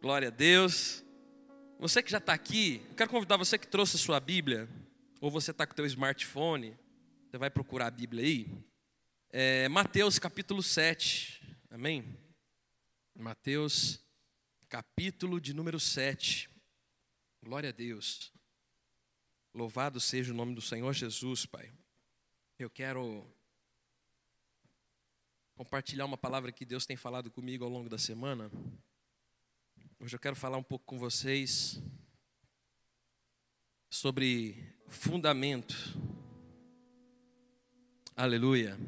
Glória a Deus. Você que já está aqui, eu quero convidar você que trouxe a sua Bíblia, ou você está com o teu smartphone, você vai procurar a Bíblia aí. É, Mateus capítulo 7, amém? Mateus capítulo de número 7. Glória a Deus. Louvado seja o nome do Senhor Jesus, Pai. Eu quero compartilhar uma palavra que Deus tem falado comigo ao longo da semana. Hoje eu quero falar um pouco com vocês sobre fundamento. Aleluia.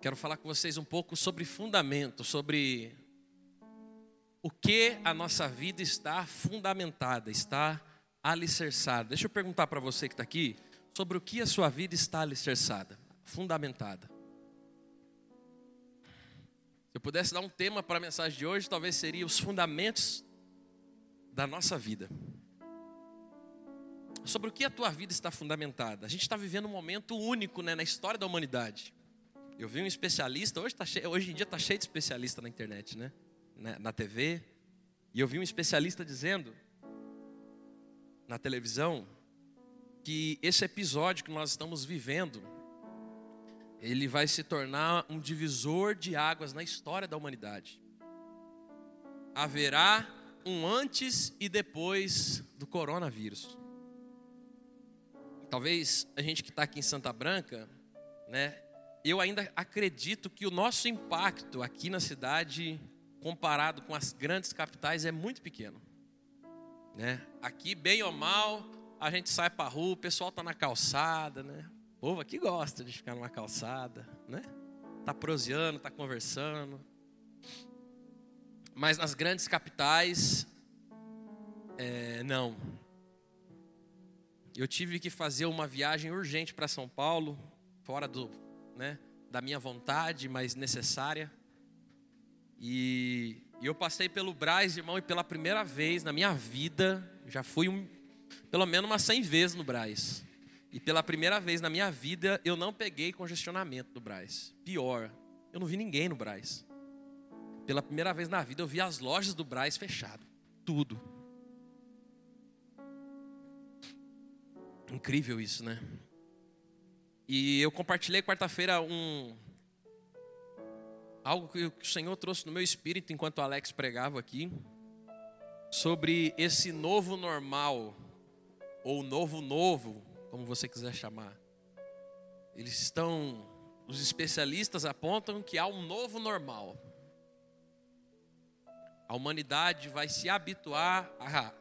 Quero falar com vocês um pouco sobre fundamento, sobre o que a nossa vida está fundamentada, está alicerçada. Deixa eu perguntar para você que está aqui sobre o que a sua vida está alicerçada, fundamentada. Eu pudesse dar um tema para a mensagem de hoje, talvez seria os fundamentos da nossa vida. Sobre o que a tua vida está fundamentada. A gente está vivendo um momento único né, na história da humanidade. Eu vi um especialista, hoje, tá cheio, hoje em dia está cheio de especialista na internet, né? Na, na TV. E eu vi um especialista dizendo na televisão que esse episódio que nós estamos vivendo ele vai se tornar um divisor de águas na história da humanidade. Haverá um antes e depois do coronavírus. Talvez a gente que está aqui em Santa Branca, né? Eu ainda acredito que o nosso impacto aqui na cidade, comparado com as grandes capitais, é muito pequeno. Né? Aqui, bem ou mal, a gente sai para a rua, o pessoal está na calçada, né? Povo aqui gosta de ficar numa calçada, né? Tá proseando, tá conversando. Mas nas grandes capitais, é, não. Eu tive que fazer uma viagem urgente para São Paulo, fora do, né, da minha vontade, mas necessária. E, e eu passei pelo Braz, irmão, e pela primeira vez na minha vida, já fui um, pelo menos umas 100 vezes no Braz. E pela primeira vez na minha vida, eu não peguei congestionamento do Braz. Pior, eu não vi ninguém no Braz. Pela primeira vez na vida, eu vi as lojas do Braz fechado. Tudo. Incrível isso, né? E eu compartilhei quarta-feira um algo que o Senhor trouxe no meu espírito enquanto o Alex pregava aqui sobre esse novo normal ou novo novo como você quiser chamar. Eles estão, os especialistas apontam que há um novo normal. A humanidade vai se habituar a,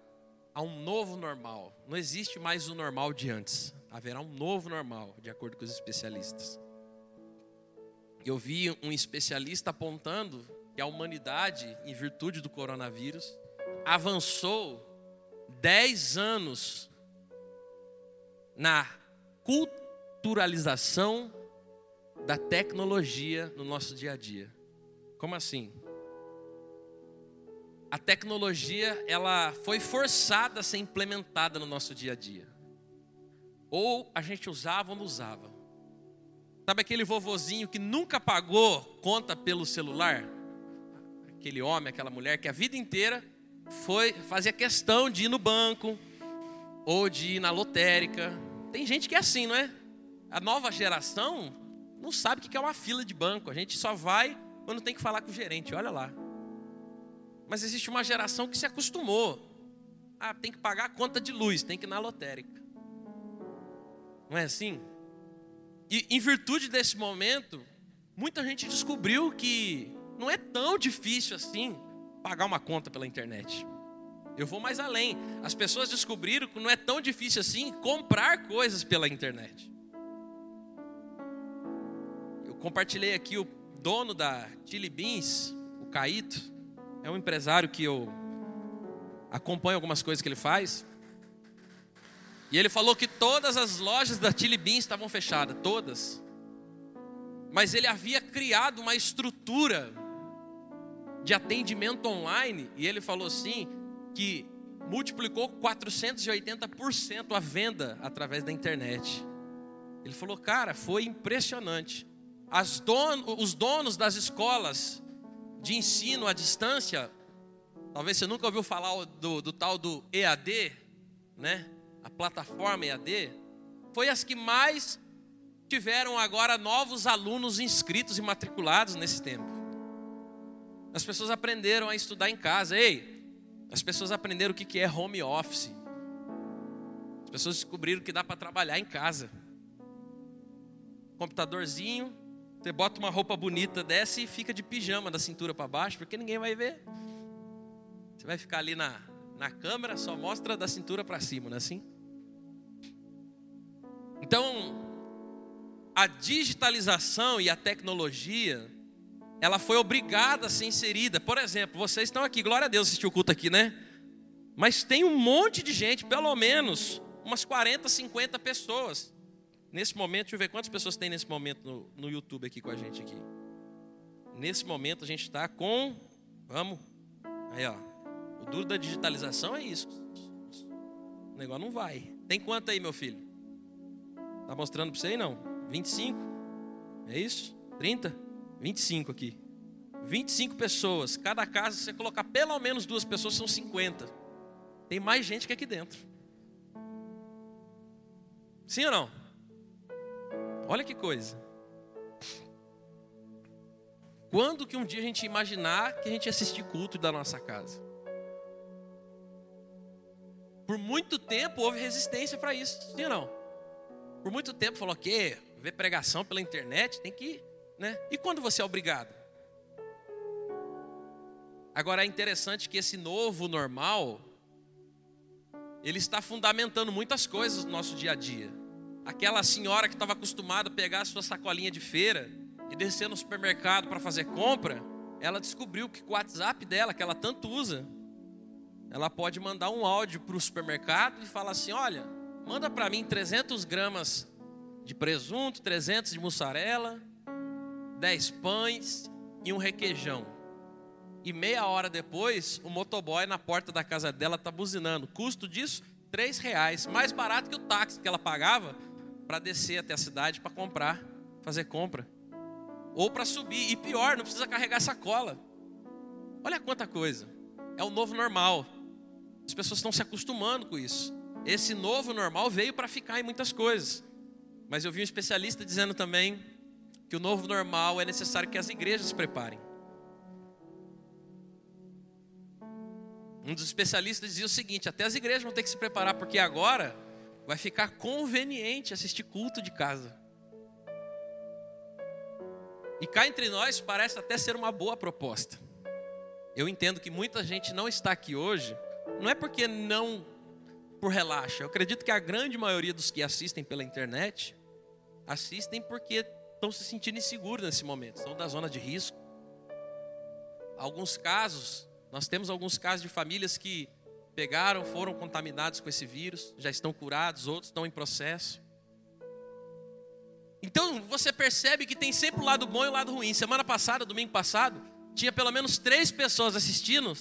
a um novo normal. Não existe mais o normal de antes. Haverá um novo normal, de acordo com os especialistas. Eu vi um especialista apontando que a humanidade, em virtude do coronavírus, avançou 10 anos na culturalização da tecnologia no nosso dia a dia. Como assim? A tecnologia ela foi forçada a ser implementada no nosso dia a dia. Ou a gente usava ou não usava. Sabe aquele vovozinho que nunca pagou conta pelo celular? Aquele homem, aquela mulher que a vida inteira foi fazia questão de ir no banco ou de ir na lotérica, tem gente que é assim, não é? A nova geração não sabe o que é uma fila de banco. A gente só vai quando tem que falar com o gerente, olha lá. Mas existe uma geração que se acostumou. Ah, tem que pagar a conta de luz, tem que ir na lotérica. Não é assim? E em virtude desse momento, muita gente descobriu que não é tão difícil assim pagar uma conta pela internet. Eu vou mais além. As pessoas descobriram que não é tão difícil assim comprar coisas pela internet. Eu compartilhei aqui o dono da Chili Beans, o Caíto, é um empresário que eu acompanho algumas coisas que ele faz. E ele falou que todas as lojas da Chili Beans estavam fechadas, todas. Mas ele havia criado uma estrutura de atendimento online, e ele falou assim: que multiplicou 480% a venda através da internet. Ele falou, cara, foi impressionante. Os donos das escolas de ensino à distância Talvez você nunca ouviu falar do, do tal do EAD, né? A plataforma EAD. Foi as que mais tiveram agora novos alunos inscritos e matriculados nesse tempo. As pessoas aprenderam a estudar em casa. Ei, as pessoas aprenderam o que é home office. As pessoas descobriram que dá para trabalhar em casa. Computadorzinho, você bota uma roupa bonita, desce e fica de pijama da cintura para baixo, porque ninguém vai ver. Você vai ficar ali na, na câmera, só mostra da cintura para cima, não é assim? Então, a digitalização e a tecnologia, ela foi obrigada a ser inserida. Por exemplo, vocês estão aqui, glória a Deus assistir o culto aqui, né? Mas tem um monte de gente, pelo menos umas 40, 50 pessoas. Nesse momento, deixa eu ver quantas pessoas tem nesse momento no, no YouTube aqui com a gente aqui. Nesse momento a gente está com, vamos, aí ó, o duro da digitalização é isso. O negócio não vai. Tem quanto aí, meu filho? Tá mostrando para você aí não? 25? É isso? 30? 25 aqui. 25 pessoas. Cada casa, se você colocar pelo menos duas pessoas, são 50. Tem mais gente que aqui dentro. Sim ou não? Olha que coisa. Quando que um dia a gente imaginar que a gente ia assistir culto da nossa casa? Por muito tempo houve resistência para isso, sim ou não? Por muito tempo falou que ver pregação pela internet, tem que, né? E quando você é obrigado? Agora é interessante que esse novo normal ele está fundamentando muitas coisas no nosso dia a dia. Aquela senhora que estava acostumada a pegar a sua sacolinha de feira e descer no supermercado para fazer compra, ela descobriu que com o WhatsApp dela, que ela tanto usa, ela pode mandar um áudio para o supermercado e falar assim: olha, manda para mim 300 gramas de presunto, 300 de mussarela, 10 pães e um requeijão. E meia hora depois, o motoboy na porta da casa dela está buzinando. Custo disso, três reais. Mais barato que o táxi que ela pagava para descer até a cidade para comprar, fazer compra. Ou para subir. E pior, não precisa carregar sacola. Olha quanta coisa. É o novo normal. As pessoas estão se acostumando com isso. Esse novo normal veio para ficar em muitas coisas. Mas eu vi um especialista dizendo também que o novo normal é necessário que as igrejas se preparem. Um dos especialistas dizia o seguinte: até as igrejas vão ter que se preparar, porque agora vai ficar conveniente assistir culto de casa. E cá entre nós parece até ser uma boa proposta. Eu entendo que muita gente não está aqui hoje, não é porque não por relaxa. Eu acredito que a grande maioria dos que assistem pela internet assistem porque estão se sentindo inseguros nesse momento, estão da zona de risco. Alguns casos, nós temos alguns casos de famílias que pegaram, foram contaminados com esse vírus, já estão curados, outros estão em processo. Então você percebe que tem sempre o lado bom e o lado ruim. Semana passada, domingo passado, tinha pelo menos três pessoas assistindo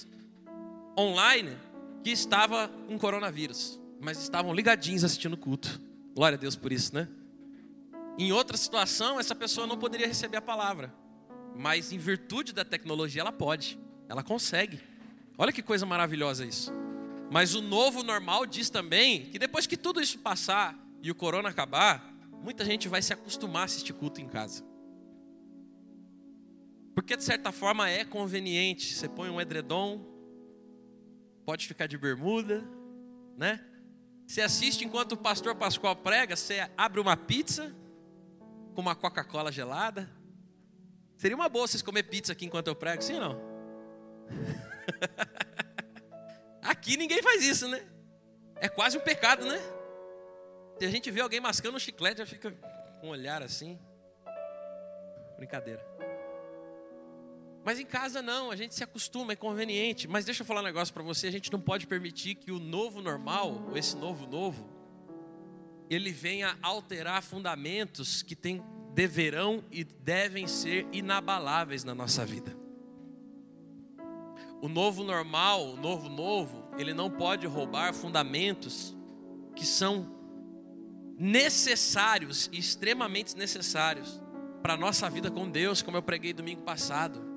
online que estava com coronavírus, mas estavam ligadinhos assistindo o culto. Glória a Deus por isso, né? Em outra situação, essa pessoa não poderia receber a palavra. Mas em virtude da tecnologia, ela pode. Ela consegue. Olha que coisa maravilhosa isso. Mas o novo normal diz também que depois que tudo isso passar e o corona acabar, muita gente vai se acostumar a assistir culto em casa. Porque de certa forma é conveniente. Você põe um edredom, pode ficar de bermuda, né? Você assiste enquanto o pastor Pascoal prega, você abre uma pizza, com uma Coca-Cola gelada. Seria uma boa vocês comer pizza aqui enquanto eu prego, sim ou não? aqui ninguém faz isso, né? É quase um pecado, né? Se a gente vê alguém mascando um chiclete, já fica com um olhar assim. Brincadeira. Mas em casa não, a gente se acostuma, é conveniente. Mas deixa eu falar um negócio para você: a gente não pode permitir que o novo normal, ou esse novo novo, ele venha alterar fundamentos que tem, deverão e devem ser inabaláveis na nossa vida. O novo normal, o novo novo, ele não pode roubar fundamentos que são necessários e extremamente necessários para a nossa vida com Deus, como eu preguei domingo passado.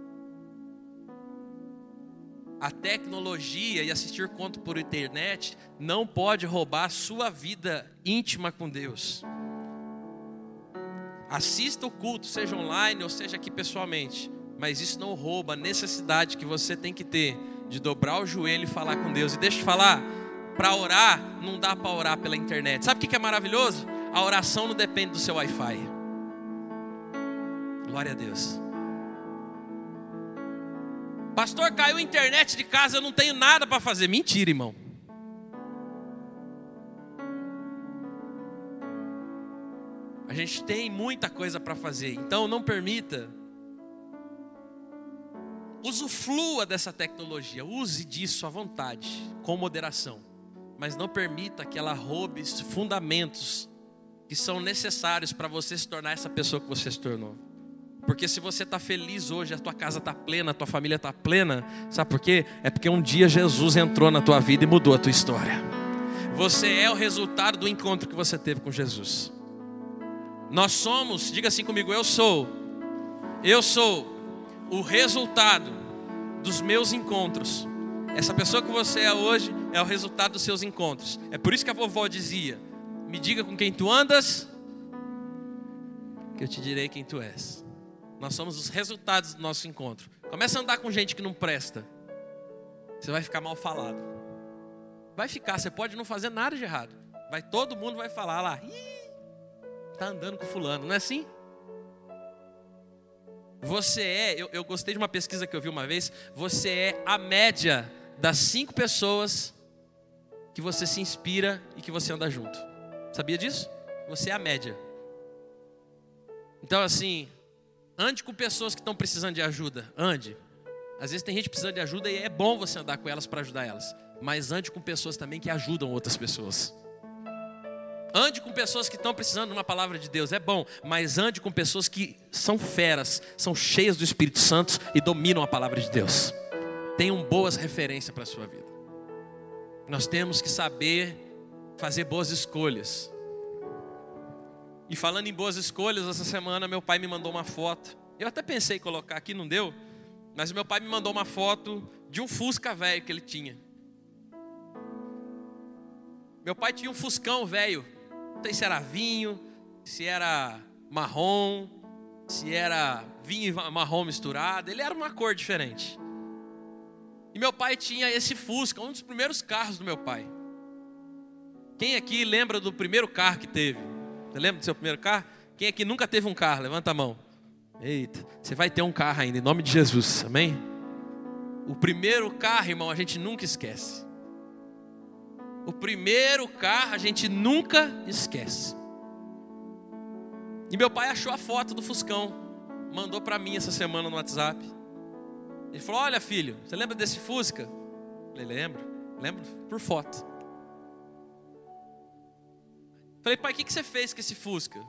A tecnologia e assistir conto por internet não pode roubar sua vida íntima com Deus. Assista o culto, seja online ou seja aqui pessoalmente, mas isso não rouba a necessidade que você tem que ter de dobrar o joelho e falar com Deus. E deixa eu falar, para orar, não dá para orar pela internet. Sabe o que é maravilhoso? A oração não depende do seu Wi-Fi. Glória a Deus. Pastor, caiu a internet de casa, eu não tenho nada para fazer. Mentira, irmão. A gente tem muita coisa para fazer, então não permita. Usufrua dessa tecnologia, use disso à vontade, com moderação, mas não permita que ela roube fundamentos que são necessários para você se tornar essa pessoa que você se tornou. Porque se você está feliz hoje, a tua casa está plena, a tua família está plena, sabe por quê? É porque um dia Jesus entrou na tua vida e mudou a tua história. Você é o resultado do encontro que você teve com Jesus. Nós somos, diga assim comigo, eu sou, eu sou o resultado dos meus encontros. Essa pessoa que você é hoje é o resultado dos seus encontros. É por isso que a vovó dizia: Me diga com quem tu andas, que eu te direi quem tu és. Nós somos os resultados do nosso encontro. Começa a andar com gente que não presta. Você vai ficar mal falado. Vai ficar, você pode não fazer nada de errado. Vai todo mundo vai falar lá. Ih, está andando com fulano, não é assim? Você é, eu, eu gostei de uma pesquisa que eu vi uma vez, você é a média das cinco pessoas que você se inspira e que você anda junto. Sabia disso? Você é a média. Então, assim, ande com pessoas que estão precisando de ajuda. Ande. Às vezes tem gente precisando de ajuda e é bom você andar com elas para ajudar elas. Mas ande com pessoas também que ajudam outras pessoas. Ande com pessoas que estão precisando de uma palavra de Deus, é bom, mas ande com pessoas que são feras, são cheias do Espírito Santo e dominam a palavra de Deus. Tenham boas referências para a sua vida. Nós temos que saber fazer boas escolhas. E falando em boas escolhas, essa semana meu pai me mandou uma foto. Eu até pensei em colocar aqui, não deu, mas meu pai me mandou uma foto de um Fusca velho que ele tinha. Meu pai tinha um Fuscão velho, não sei se era vinho, se era marrom, se era vinho e marrom misturado. Ele era uma cor diferente. E meu pai tinha esse Fusca, um dos primeiros carros do meu pai. Quem aqui lembra do primeiro carro que teve? Você lembra do seu primeiro carro? Quem aqui nunca teve um carro? Levanta a mão. Eita, você vai ter um carro ainda, em nome de Jesus, amém? O primeiro carro, irmão, a gente nunca esquece. O primeiro carro a gente nunca esquece. E meu pai achou a foto do Fuscão, mandou para mim essa semana no WhatsApp. Ele falou: Olha, filho, você lembra desse Fusca? Eu falei: Lembro, lembro por foto. Falei: Pai, o que, que você fez com esse Fusca?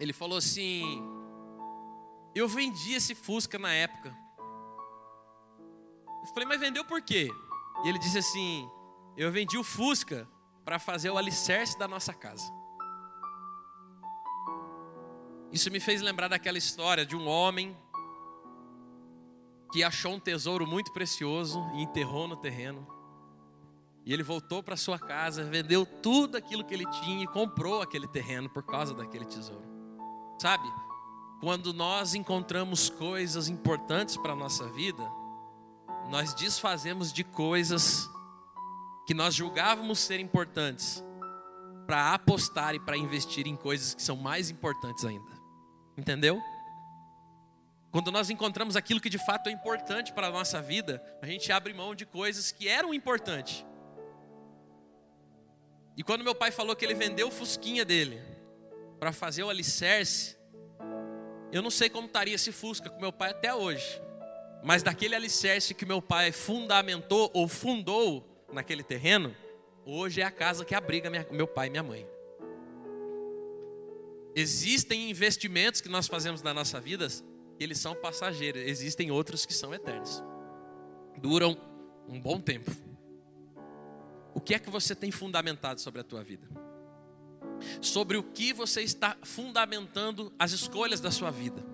Ele falou assim: Eu vendi esse Fusca na época. Eu falei: Mas vendeu por quê? E ele disse assim: eu vendi o Fusca para fazer o alicerce da nossa casa. Isso me fez lembrar daquela história de um homem que achou um tesouro muito precioso e enterrou no terreno. E ele voltou para sua casa, vendeu tudo aquilo que ele tinha e comprou aquele terreno por causa daquele tesouro. Sabe? Quando nós encontramos coisas importantes para a nossa vida, nós desfazemos de coisas que nós julgávamos ser importantes para apostar e para investir em coisas que são mais importantes ainda. Entendeu? Quando nós encontramos aquilo que de fato é importante para a nossa vida, a gente abre mão de coisas que eram importantes. E quando meu pai falou que ele vendeu o fusquinha dele para fazer o alicerce, eu não sei como estaria esse fusca com meu pai até hoje. Mas daquele alicerce que meu pai fundamentou ou fundou, naquele terreno, hoje é a casa que abriga minha, meu pai e minha mãe. Existem investimentos que nós fazemos na nossa vida, eles são passageiros, existem outros que são eternos. Duram um bom tempo. O que é que você tem fundamentado sobre a tua vida? Sobre o que você está fundamentando as escolhas da sua vida?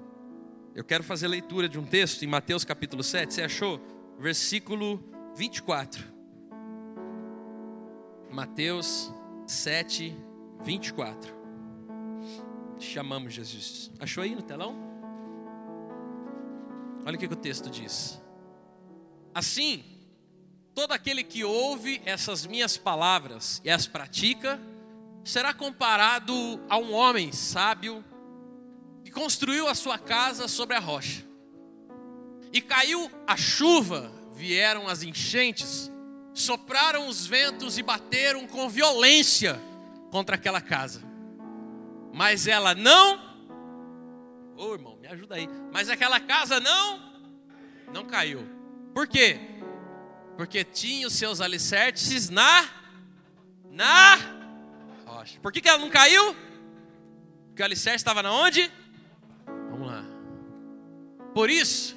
Eu quero fazer leitura de um texto em Mateus capítulo 7, você achou? versículo 24. Mateus 7, 24. Chamamos Jesus. Achou aí no telão? Olha o que, que o texto diz. Assim, todo aquele que ouve essas minhas palavras e as pratica, será comparado a um homem sábio que construiu a sua casa sobre a rocha. E caiu a chuva, vieram as enchentes, sopraram os ventos e bateram com violência contra aquela casa. Mas ela não. Ô oh, irmão, me ajuda aí. Mas aquela casa não. Não caiu. Por quê? Porque tinha os seus alicerces na. Na. Rocha. Por que, que ela não caiu? Porque o alicerce estava na onde? Vamos lá. Por isso,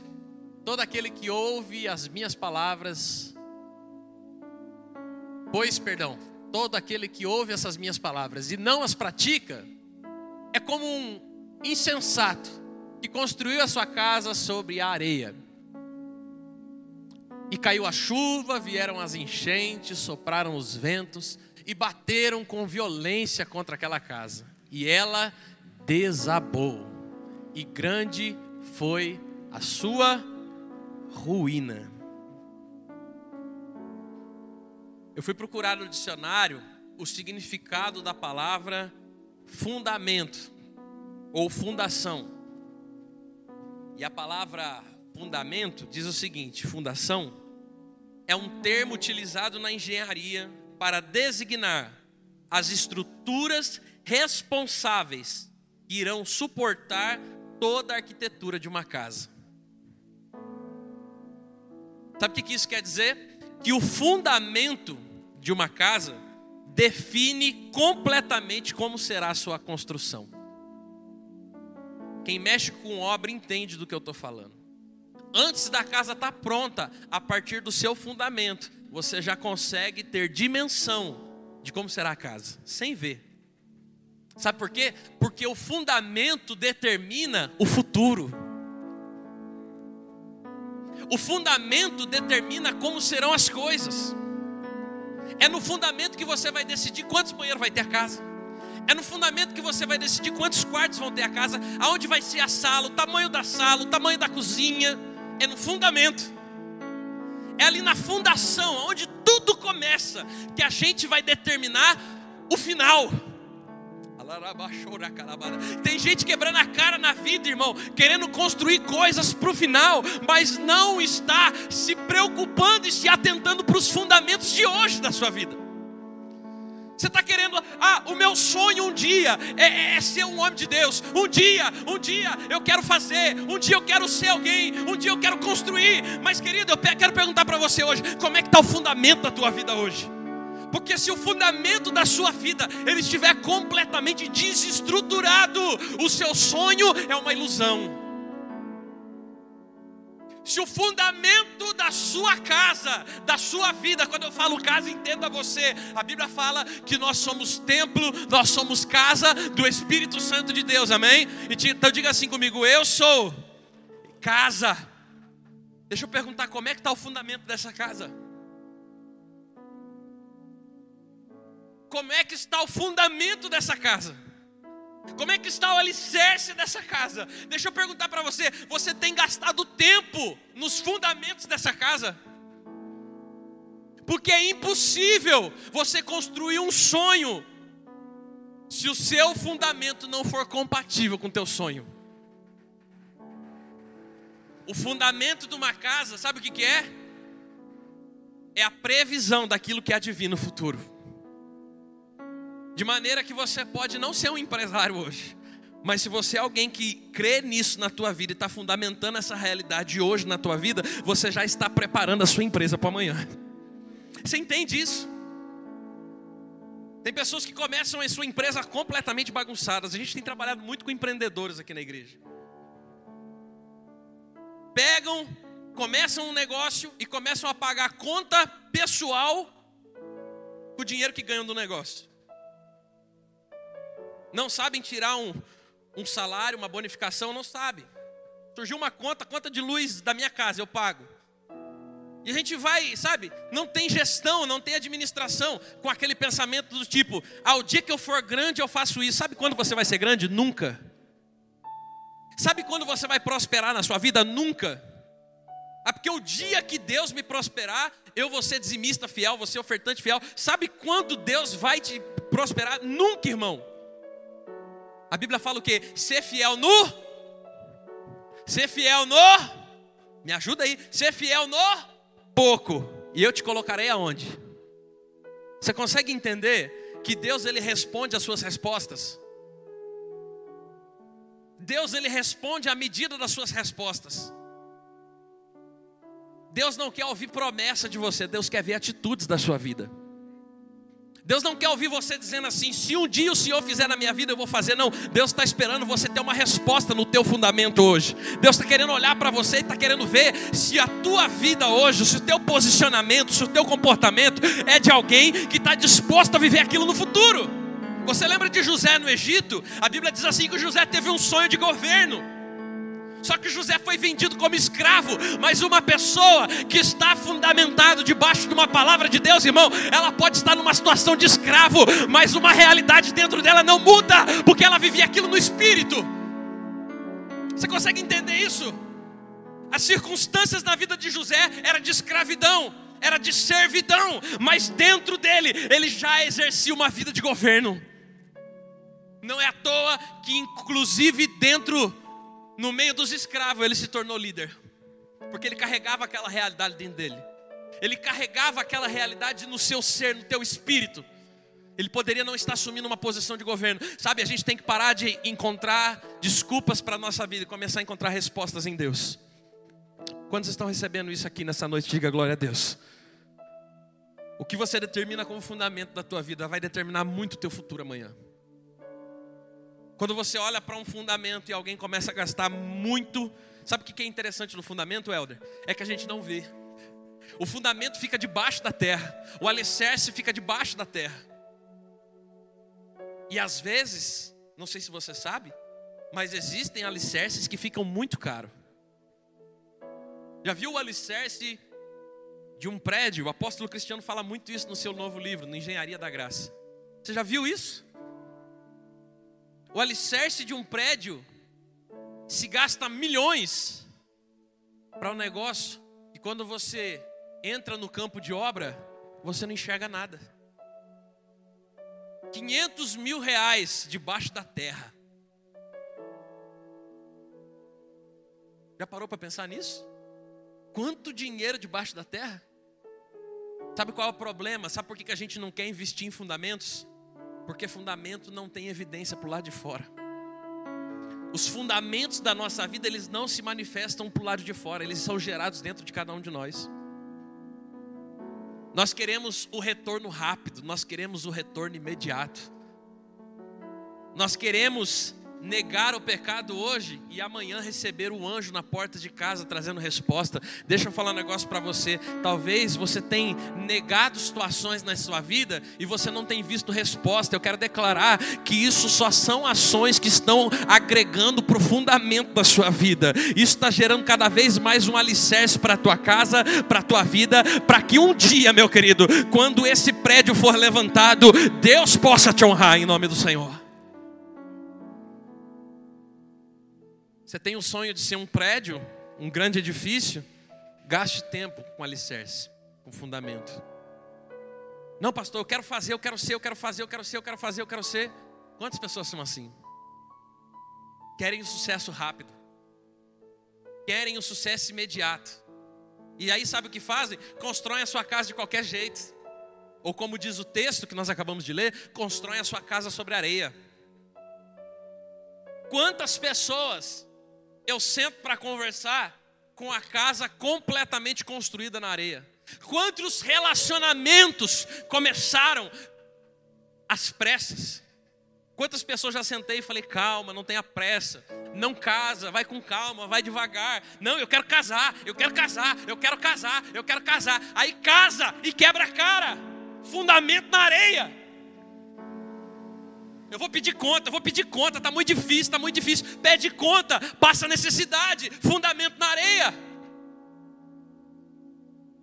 todo aquele que ouve as minhas palavras Pois, perdão, todo aquele que ouve essas minhas palavras e não as pratica, é como um insensato que construiu a sua casa sobre a areia. E caiu a chuva, vieram as enchentes, sopraram os ventos e bateram com violência contra aquela casa. E ela desabou. E grande foi a sua ruína. Eu fui procurar no dicionário o significado da palavra fundamento ou fundação. E a palavra fundamento diz o seguinte: fundação é um termo utilizado na engenharia para designar as estruturas responsáveis que irão suportar toda a arquitetura de uma casa. Sabe o que isso quer dizer? Que o fundamento de uma casa define completamente como será a sua construção. Quem mexe com obra entende do que eu estou falando. Antes da casa estar tá pronta, a partir do seu fundamento, você já consegue ter dimensão de como será a casa, sem ver. Sabe por quê? Porque o fundamento determina o futuro. O fundamento determina como serão as coisas. É no fundamento que você vai decidir quantos banheiros vai ter a casa. É no fundamento que você vai decidir quantos quartos vão ter a casa, aonde vai ser a sala, o tamanho da sala, o tamanho da cozinha. É no fundamento. É ali na fundação, onde tudo começa, que a gente vai determinar o final. Tem gente quebrando a cara na vida, irmão, querendo construir coisas para o final, mas não está se preocupando e se atentando para os fundamentos de hoje da sua vida. Você está querendo, ah, o meu sonho um dia é, é, é, ser um homem de Deus. Um dia, um dia eu quero fazer. Um dia eu quero ser alguém. Um dia eu quero construir. Mas, querido, eu quero perguntar para você hoje: como é que está o fundamento da tua vida hoje? Porque se o fundamento da sua vida ele estiver completamente desestruturado, o seu sonho é uma ilusão. Se o fundamento da sua casa, da sua vida, quando eu falo casa, entenda você. A Bíblia fala que nós somos templo, nós somos casa do Espírito Santo de Deus, amém? Então diga assim comigo: eu sou casa. Deixa eu perguntar como é que está o fundamento dessa casa. como é que está o fundamento dessa casa? Como é que está o alicerce dessa casa? Deixa eu perguntar para você: você tem gastado tempo nos fundamentos dessa casa? Porque é impossível você construir um sonho se o seu fundamento não for compatível com o teu sonho. O fundamento de uma casa, sabe o que, que é? É a previsão daquilo que é divino no futuro. De maneira que você pode não ser um empresário hoje, mas se você é alguém que crê nisso na tua vida e está fundamentando essa realidade hoje na tua vida, você já está preparando a sua empresa para amanhã. Você entende isso? Tem pessoas que começam a sua empresa completamente bagunçadas. A gente tem trabalhado muito com empreendedores aqui na igreja. Pegam, começam um negócio e começam a pagar conta pessoal com o dinheiro que ganham do negócio não sabem tirar um, um salário, uma bonificação, não sabem. Surgiu uma conta, conta de luz da minha casa, eu pago. E a gente vai, sabe, não tem gestão, não tem administração com aquele pensamento do tipo, ao dia que eu for grande eu faço isso. Sabe quando você vai ser grande? Nunca. Sabe quando você vai prosperar na sua vida? Nunca. Ah, porque o dia que Deus me prosperar, eu vou ser dizimista fiel, vou ser ofertante fiel. Sabe quando Deus vai te prosperar? Nunca, irmão. A Bíblia fala o quê? Ser fiel no. Ser fiel no. Me ajuda aí. Ser fiel no pouco, e eu te colocarei aonde? Você consegue entender que Deus ele responde às suas respostas? Deus ele responde à medida das suas respostas. Deus não quer ouvir promessa de você, Deus quer ver atitudes da sua vida. Deus não quer ouvir você dizendo assim: se um dia o Senhor fizer na minha vida, eu vou fazer. Não, Deus está esperando você ter uma resposta no teu fundamento hoje. Deus está querendo olhar para você e está querendo ver se a tua vida hoje, se o teu posicionamento, se o teu comportamento é de alguém que está disposto a viver aquilo no futuro. Você lembra de José no Egito? A Bíblia diz assim que José teve um sonho de governo. Só que José foi vendido como escravo, mas uma pessoa que está fundamentado debaixo de uma palavra de Deus, irmão, ela pode estar numa situação de escravo, mas uma realidade dentro dela não muda, porque ela vivia aquilo no espírito. Você consegue entender isso? As circunstâncias na vida de José era de escravidão, era de servidão, mas dentro dele ele já exercia uma vida de governo. Não é à toa que inclusive dentro no meio dos escravos, ele se tornou líder, porque ele carregava aquela realidade dentro dele, ele carregava aquela realidade no seu ser, no teu espírito. Ele poderia não estar assumindo uma posição de governo. Sabe, a gente tem que parar de encontrar desculpas para a nossa vida e começar a encontrar respostas em Deus. Quantos estão recebendo isso aqui nessa noite? Diga glória a Deus. O que você determina como fundamento da tua vida vai determinar muito o teu futuro amanhã. Quando você olha para um fundamento e alguém começa a gastar muito, sabe o que é interessante no fundamento, Helder? É que a gente não vê. O fundamento fica debaixo da terra, o alicerce fica debaixo da terra. E às vezes, não sei se você sabe, mas existem alicerces que ficam muito caros. Já viu o alicerce de um prédio? O apóstolo Cristiano fala muito isso no seu novo livro, no Engenharia da Graça. Você já viu isso? O alicerce de um prédio se gasta milhões para um negócio e quando você entra no campo de obra, você não enxerga nada. 500 mil reais debaixo da terra. Já parou para pensar nisso? Quanto dinheiro debaixo da terra? Sabe qual é o problema? Sabe por que a gente não quer investir em fundamentos? Porque fundamento não tem evidência para o lado de fora. Os fundamentos da nossa vida, eles não se manifestam para o lado de fora, eles são gerados dentro de cada um de nós. Nós queremos o retorno rápido, nós queremos o retorno imediato. Nós queremos negar o pecado hoje e amanhã receber o anjo na porta de casa trazendo resposta. Deixa eu falar um negócio para você. Talvez você tenha negado situações na sua vida e você não tenha visto resposta. Eu quero declarar que isso só são ações que estão agregando para o fundamento da sua vida. Isso está gerando cada vez mais um alicerce para a tua casa, para a tua vida, para que um dia, meu querido, quando esse prédio for levantado, Deus possa te honrar em nome do Senhor. Você tem o sonho de ser um prédio, um grande edifício? Gaste tempo com alicerce, com fundamento. Não, pastor, eu quero fazer, eu quero ser, eu quero fazer, eu quero ser, eu quero fazer, eu quero ser. Quantas pessoas são assim? Querem o sucesso rápido. Querem o sucesso imediato. E aí sabe o que fazem? Constroem a sua casa de qualquer jeito. Ou como diz o texto que nós acabamos de ler, constroem a sua casa sobre areia. Quantas pessoas eu sento para conversar com a casa completamente construída na areia. Quantos relacionamentos começaram às pressas? Quantas pessoas já sentei e falei, calma, não tenha pressa, não casa, vai com calma, vai devagar. Não, eu quero casar, eu quero casar, eu quero casar, eu quero casar. Aí casa e quebra a cara, fundamento na areia. Eu vou pedir conta, eu vou pedir conta, está muito difícil, está muito difícil. Pede conta, passa necessidade, fundamento na areia.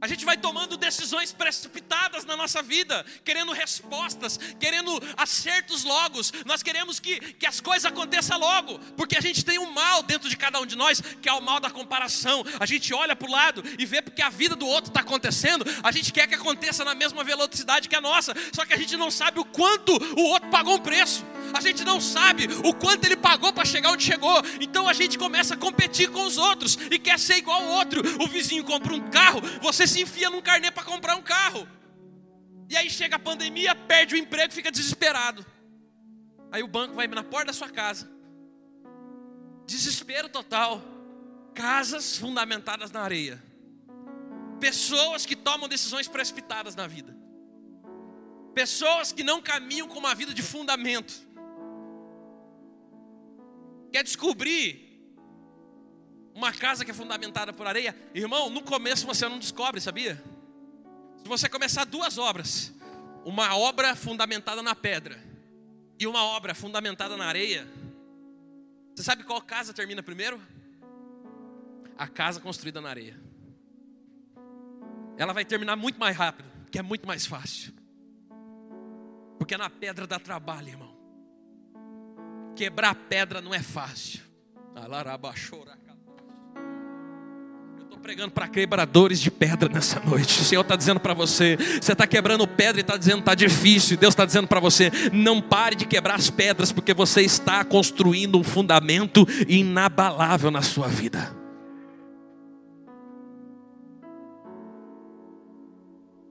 A gente vai tomando decisões precipitadas na nossa vida, querendo respostas, querendo acertos logo. Nós queremos que, que as coisas aconteçam logo, porque a gente tem um mal dentro de cada um de nós, que é o mal da comparação. A gente olha para o lado e vê porque a vida do outro está acontecendo, a gente quer que aconteça na mesma velocidade que a nossa, só que a gente não sabe o quanto o outro pagou um preço a gente não sabe o quanto ele pagou para chegar onde chegou. Então a gente começa a competir com os outros e quer ser igual ao outro. O vizinho compra um carro, você se enfia num carnê para comprar um carro. E aí chega a pandemia, perde o emprego, fica desesperado. Aí o banco vai na porta da sua casa. Desespero total. Casas fundamentadas na areia. Pessoas que tomam decisões precipitadas na vida. Pessoas que não caminham com uma vida de fundamento. Quer descobrir uma casa que é fundamentada por areia? Irmão, no começo você não descobre, sabia? Se você começar duas obras, uma obra fundamentada na pedra e uma obra fundamentada na areia, você sabe qual casa termina primeiro? A casa construída na areia. Ela vai terminar muito mais rápido, que é muito mais fácil. Porque na pedra dá trabalho, irmão. Quebrar pedra não é fácil. Eu estou pregando para quebradores de pedra nessa noite. O Senhor está dizendo para você: você está quebrando pedra e está dizendo está difícil. Deus está dizendo para você: não pare de quebrar as pedras, porque você está construindo um fundamento inabalável na sua vida.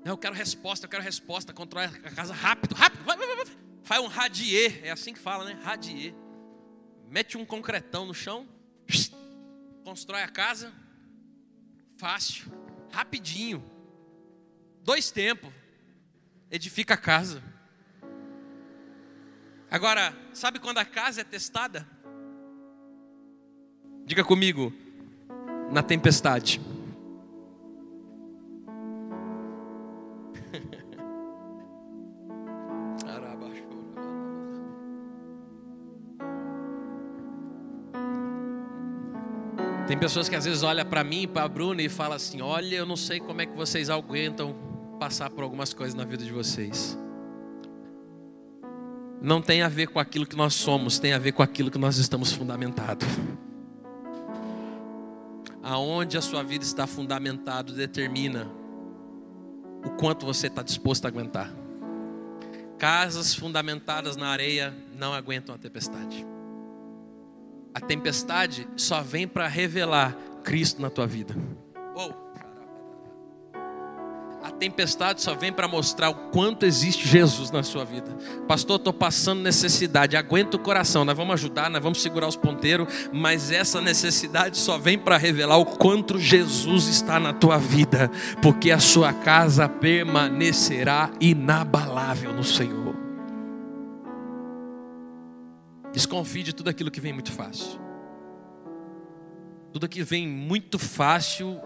Eu quero resposta, eu quero resposta. Controla a casa rápido, rápido. Vai, vai, vai. Faz um radier, é assim que fala, né? Radier. Mete um concretão no chão, constrói a casa, fácil, rapidinho. Dois tempos, edifica a casa. Agora, sabe quando a casa é testada? Diga comigo, na tempestade. Tem pessoas que às vezes olham para mim, para a Bruna e falam assim: Olha, eu não sei como é que vocês aguentam passar por algumas coisas na vida de vocês. Não tem a ver com aquilo que nós somos, tem a ver com aquilo que nós estamos fundamentados. Aonde a sua vida está fundamentado determina o quanto você está disposto a aguentar. Casas fundamentadas na areia não aguentam a tempestade. A tempestade só vem para revelar Cristo na tua vida. A tempestade só vem para mostrar o quanto existe Jesus na sua vida. Pastor, estou passando necessidade, aguenta o coração, nós vamos ajudar, nós vamos segurar os ponteiros, mas essa necessidade só vem para revelar o quanto Jesus está na tua vida, porque a sua casa permanecerá inabalável no Senhor. Desconfie de tudo aquilo que vem muito fácil. Tudo que vem muito fácil,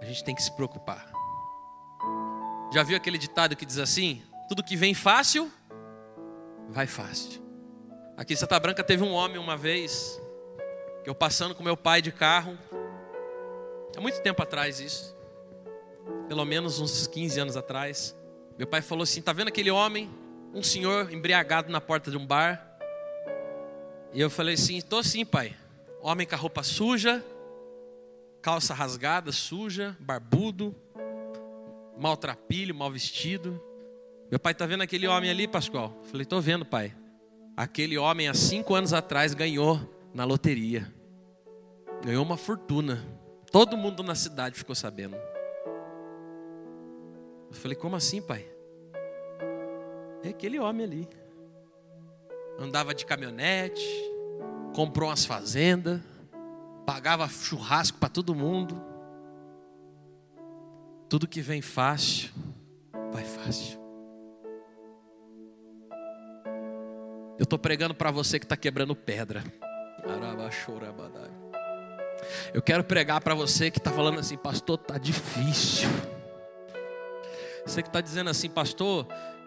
a gente tem que se preocupar. Já viu aquele ditado que diz assim: tudo que vem fácil, vai fácil. Aqui em Santa Branca teve um homem uma vez, que eu passando com meu pai de carro, há muito tempo atrás isso, pelo menos uns 15 anos atrás. Meu pai falou assim: tá vendo aquele homem? Um senhor embriagado na porta de um bar. E eu falei assim: estou sim, pai. Homem com a roupa suja, calça rasgada, suja, barbudo, maltrapilho, mal vestido. Meu pai está vendo aquele homem ali, Pascoal? Eu falei: estou vendo, pai. Aquele homem há cinco anos atrás ganhou na loteria. Ganhou uma fortuna. Todo mundo na cidade ficou sabendo. Eu falei: como assim, pai? É aquele homem ali. Andava de caminhonete, comprou umas fazendas, pagava churrasco para todo mundo. Tudo que vem fácil, vai fácil. Eu estou pregando para você que está quebrando pedra. Eu quero pregar para você que está falando assim, pastor, tá difícil. Você que está dizendo assim, pastor,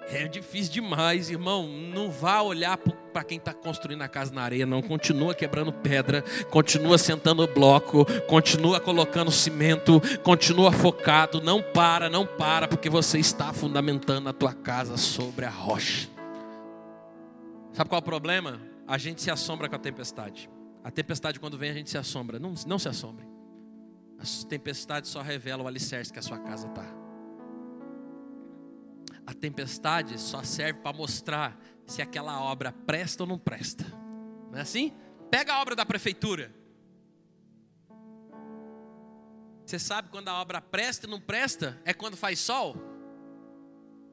É difícil demais, irmão. Não vá olhar para quem está construindo a casa na areia, não. Continua quebrando pedra, continua sentando bloco, continua colocando cimento, continua focado. Não para, não para, porque você está fundamentando a tua casa sobre a rocha. Sabe qual é o problema? A gente se assombra com a tempestade. A tempestade, quando vem, a gente se assombra. Não, não se assombre. A tempestade só revela o alicerce que a sua casa está. Tempestade só serve para mostrar se aquela obra presta ou não presta. Não é assim? Pega a obra da prefeitura. Você sabe quando a obra presta e não presta? É quando faz sol?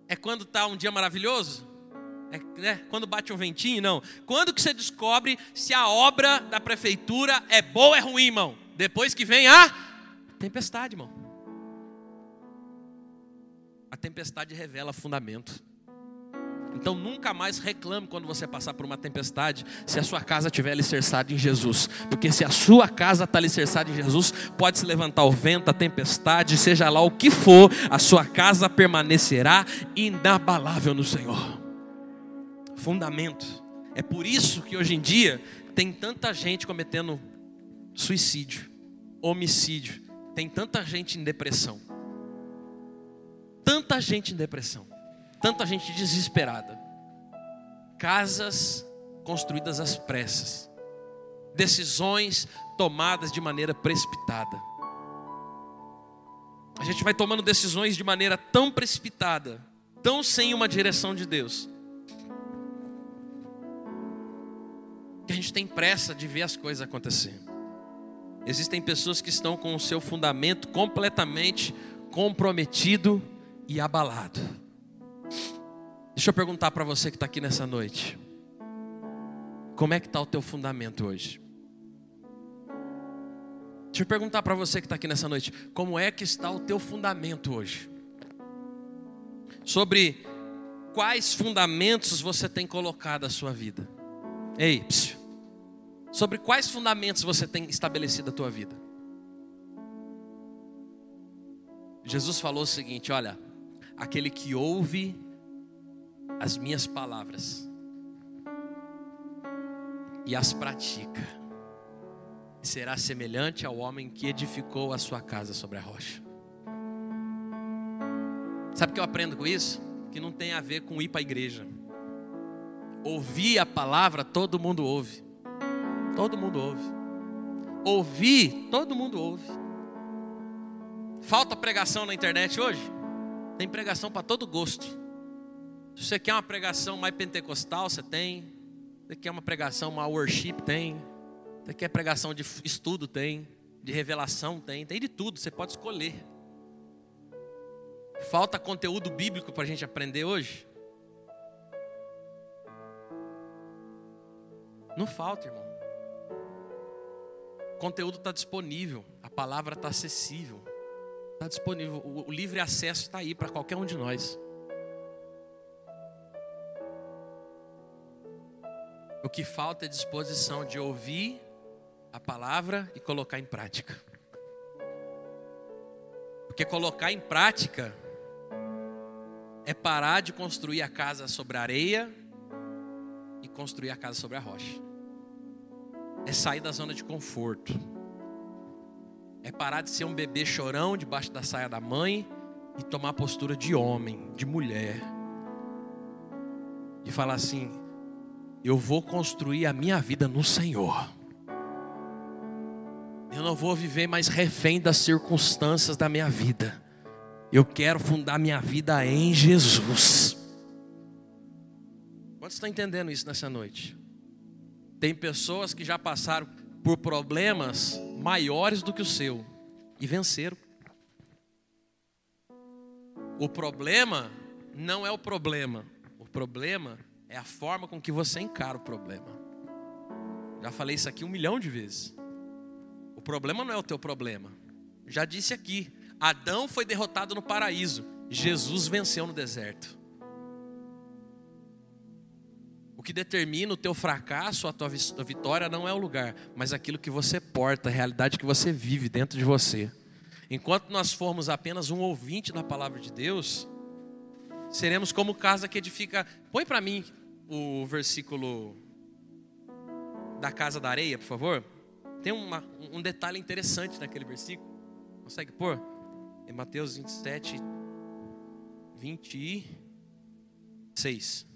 É quando está um dia maravilhoso? É né? quando bate um ventinho? Não. Quando que você descobre se a obra da prefeitura é boa ou é ruim, irmão? Depois que vem a tempestade, irmão a tempestade revela fundamento. Então nunca mais reclame quando você passar por uma tempestade, se a sua casa estiver alicerçada em Jesus. Porque se a sua casa está alicerçada em Jesus, pode se levantar o vento, a tempestade, seja lá o que for, a sua casa permanecerá inabalável no Senhor. Fundamento. É por isso que hoje em dia tem tanta gente cometendo suicídio, homicídio, tem tanta gente em depressão tanta gente em depressão, tanta gente desesperada. Casas construídas às pressas, decisões tomadas de maneira precipitada. A gente vai tomando decisões de maneira tão precipitada, tão sem uma direção de Deus, que a gente tem pressa de ver as coisas acontecer. Existem pessoas que estão com o seu fundamento completamente comprometido e abalado. Deixa eu perguntar para você que está aqui nessa noite: como é que está o teu fundamento hoje? Deixa eu perguntar para você que está aqui nessa noite: como é que está o teu fundamento hoje? Sobre quais fundamentos você tem colocado a sua vida? Ei, psiu. sobre quais fundamentos você tem estabelecido a tua vida? Jesus falou o seguinte: olha, aquele que ouve as minhas palavras e as pratica, será semelhante ao homem que edificou a sua casa sobre a rocha. Sabe o que eu aprendo com isso? Que não tem a ver com ir para a igreja. Ouvir a palavra, todo mundo ouve. Todo mundo ouve. Ouvir, todo mundo ouve. Falta pregação na internet hoje? Tem pregação para todo gosto. Se você quer uma pregação mais pentecostal, você tem. Você quer uma pregação mais worship, tem. Você quer pregação de estudo, tem. De revelação, tem. Tem de tudo, você pode escolher. Falta conteúdo bíblico para a gente aprender hoje? Não falta, irmão. O conteúdo está disponível, a palavra está acessível. Está disponível. O, livre acesso está aí para qualquer um de nós. O que falta é disposição de ouvir a palavra e colocar em prática. Porque colocar em prática é parar de construir a casa sobre a areia e construir a casa sobre a rocha. É sair da zona de conforto. É parar de ser um bebê chorão debaixo da saia da mãe e tomar postura de homem, de mulher. E falar assim: eu vou construir a minha vida no Senhor. Eu não vou viver mais refém das circunstâncias da minha vida. Eu quero fundar minha vida em Jesus. Quantos estão entendendo isso nessa noite? Tem pessoas que já passaram por problemas maiores do que o seu e venceram. O problema não é o problema, o problema é a forma com que você encara o problema. Já falei isso aqui um milhão de vezes. O problema não é o teu problema. Já disse aqui, Adão foi derrotado no paraíso, Jesus venceu no deserto. O que determina o teu fracasso, a tua vitória não é o lugar, mas aquilo que você porta, a realidade que você vive dentro de você. Enquanto nós formos apenas um ouvinte da palavra de Deus, seremos como casa que edifica. Põe para mim o versículo da casa da areia, por favor. Tem uma, um detalhe interessante naquele versículo. Consegue pôr? Em Mateus 27, 26.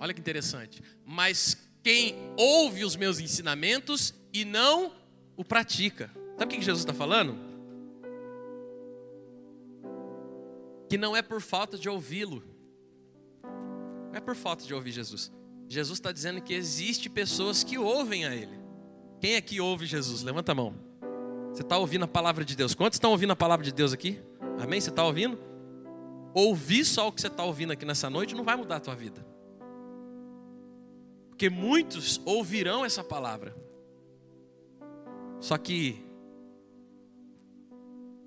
Olha que interessante. Mas quem ouve os meus ensinamentos e não o pratica. Sabe o que Jesus está falando? Que não é por falta de ouvi-lo. Não é por falta de ouvir Jesus. Jesus está dizendo que existe pessoas que ouvem a Ele. Quem é que ouve Jesus? Levanta a mão. Você está ouvindo a palavra de Deus? Quantos estão ouvindo a palavra de Deus aqui? Amém? Você está ouvindo? Ouvir só o que você está ouvindo aqui nessa noite não vai mudar a tua vida. Porque muitos ouvirão essa palavra. Só que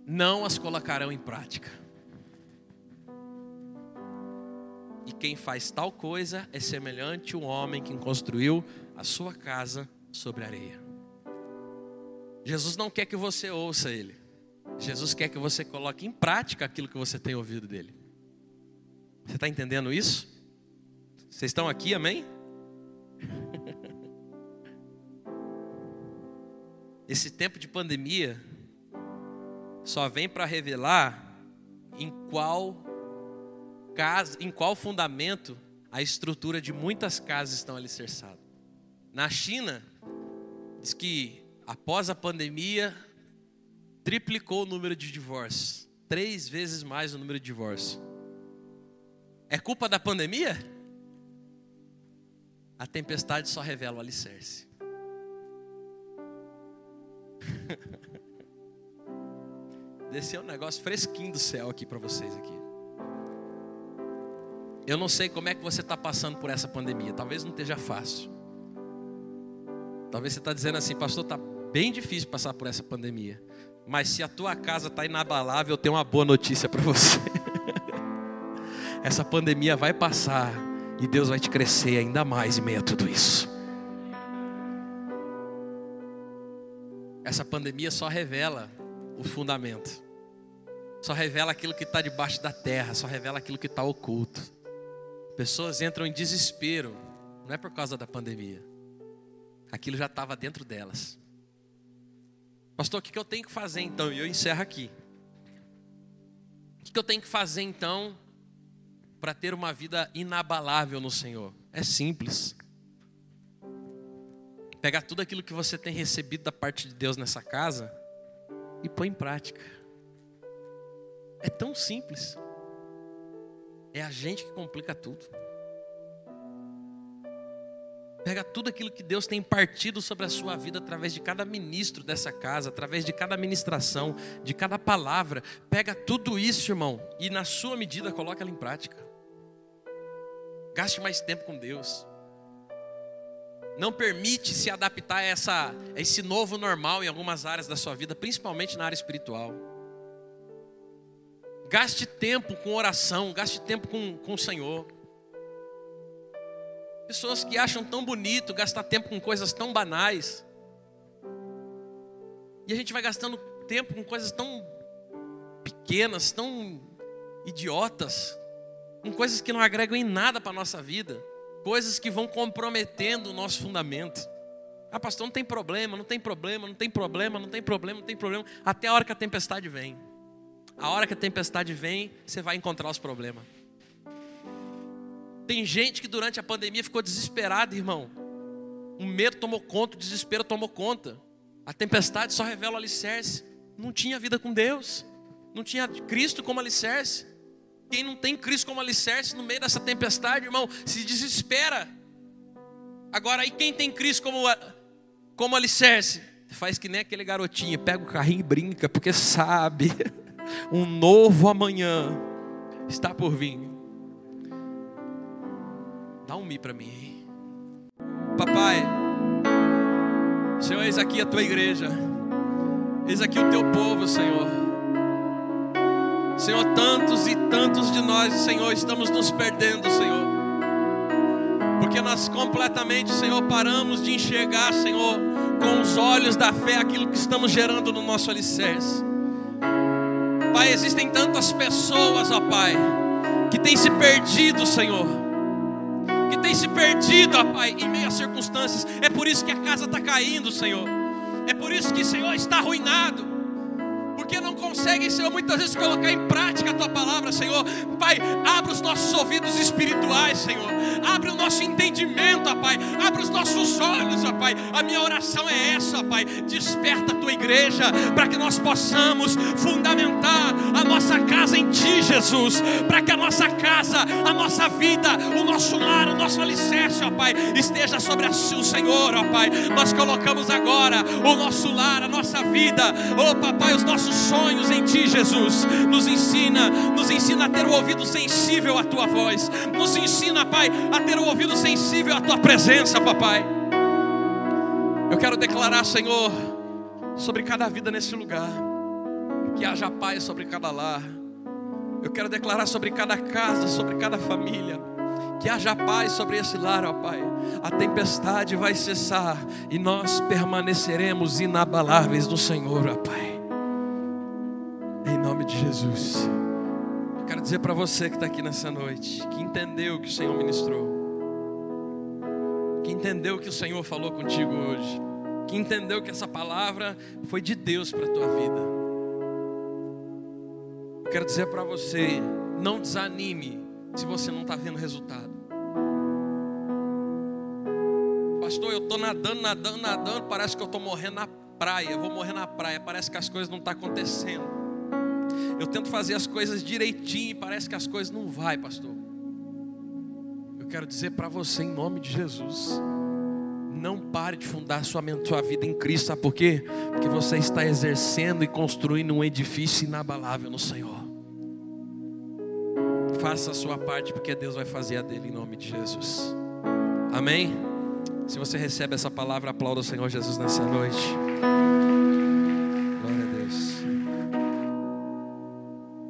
não as colocarão em prática. E quem faz tal coisa é semelhante ao homem que construiu a sua casa sobre areia. Jesus não quer que você ouça ele. Jesus quer que você coloque em prática aquilo que você tem ouvido dele. Você está entendendo isso? Vocês estão aqui, amém? Esse tempo de pandemia só vem para revelar em qual casa, em qual fundamento a estrutura de muitas casas estão alicerçadas. Na China, diz que após a pandemia triplicou o número de divórcios, três vezes mais o número de divórcios. É culpa da pandemia? A tempestade só revela o alicerce. Desceu um negócio fresquinho do céu aqui para vocês aqui. Eu não sei como é que você está passando por essa pandemia. Talvez não esteja fácil. Talvez você está dizendo assim, pastor, está bem difícil passar por essa pandemia. Mas se a tua casa está inabalável, eu tenho uma boa notícia para você. essa pandemia vai passar e Deus vai te crescer ainda mais em meio a tudo isso. Essa pandemia só revela o fundamento, só revela aquilo que está debaixo da terra, só revela aquilo que está oculto. Pessoas entram em desespero, não é por causa da pandemia, aquilo já estava dentro delas. Pastor, o que eu tenho que fazer então? E eu encerro aqui. O que eu tenho que fazer então para ter uma vida inabalável no Senhor? É simples. Pegar tudo aquilo que você tem recebido da parte de Deus nessa casa e pôr em prática. É tão simples. É a gente que complica tudo. Pega tudo aquilo que Deus tem partido sobre a sua vida através de cada ministro dessa casa, através de cada ministração, de cada palavra. Pega tudo isso, irmão, e na sua medida coloca ela em prática. Gaste mais tempo com Deus. Não permite se adaptar a, essa, a esse novo normal em algumas áreas da sua vida, principalmente na área espiritual. Gaste tempo com oração, gaste tempo com, com o Senhor. Pessoas que acham tão bonito gastar tempo com coisas tão banais. E a gente vai gastando tempo com coisas tão pequenas, tão idiotas com coisas que não agregam em nada para a nossa vida, coisas que vão comprometendo o nosso fundamento. Ah, pastor, não tem problema, não tem problema, não tem problema, não tem problema, não tem problema, até a hora que a tempestade vem. A hora que a tempestade vem, você vai encontrar os problemas. Tem gente que durante a pandemia ficou desesperada, irmão. O medo tomou conta, o desespero tomou conta. A tempestade só revela o alicerce. Não tinha vida com Deus, não tinha Cristo como alicerce. Quem não tem Cristo como alicerce no meio dessa tempestade, irmão, se desespera. Agora, e quem tem Cristo como, como alicerce? Faz que nem aquele garotinho, pega o carrinho e brinca, porque sabe, um novo amanhã está por vir. Dá um mi para mim. Papai, Senhor, eis aqui a tua igreja, eis aqui o teu povo, Senhor. Senhor, tantos e tantos de nós, Senhor, estamos nos perdendo, Senhor. Porque nós completamente, Senhor, paramos de enxergar, Senhor, com os olhos da fé aquilo que estamos gerando no nosso alicerce. Pai, existem tantas pessoas, ó Pai, que têm se perdido, Senhor. Que têm se perdido, ó Pai, em meio às circunstâncias. É por isso que a casa está caindo, Senhor. É por isso que, Senhor, está arruinado porque não conseguem, Senhor, muitas vezes colocar em prática a tua palavra, Senhor. Pai, abre os nossos ouvidos espirituais, Senhor. Abre o nosso entendimento, ó Pai. Abre os nossos olhos, ó Pai. A minha oração é essa, ó Pai. Desperta a tua igreja para que nós possamos fundamentar a nossa casa em Ti, Jesus. Para que a nossa casa, a nossa vida, o nosso lar, o nosso alicerce, ó Pai, esteja sobre o Senhor, ó Pai. Nós colocamos agora o nosso lar, a nossa vida, ó Papai, os nossos sonhos em Ti, Jesus. Nos ensina, nos ensina a ter o ouvido sensível à Tua voz. Nos ensina, Pai, a ter o ouvido sensível à Tua presença, Papai. Eu quero declarar, Senhor, sobre cada vida nesse lugar, que haja paz sobre cada lar. Eu quero declarar sobre cada casa, sobre cada família, que haja paz sobre esse lar, ó Pai. A tempestade vai cessar e nós permaneceremos inabaláveis no Senhor, ó Pai. Nome de Jesus. Eu quero dizer para você que está aqui nessa noite, que entendeu o que o Senhor ministrou, que entendeu que o Senhor falou contigo hoje, que entendeu que essa palavra foi de Deus para a tua vida. Eu quero dizer para você, não desanime se você não está vendo resultado. Pastor, eu estou nadando, nadando, nadando, parece que eu estou morrendo na praia, vou morrer na praia, parece que as coisas não estão tá acontecendo. Eu tento fazer as coisas direitinho e parece que as coisas não vai, pastor. Eu quero dizer para você em nome de Jesus, não pare de fundar sua, sua vida em Cristo, sabe por quê? Porque você está exercendo e construindo um edifício inabalável no Senhor. Faça a sua parte, porque Deus vai fazer a dele em nome de Jesus. Amém? Se você recebe essa palavra, aplauda o Senhor Jesus nessa noite.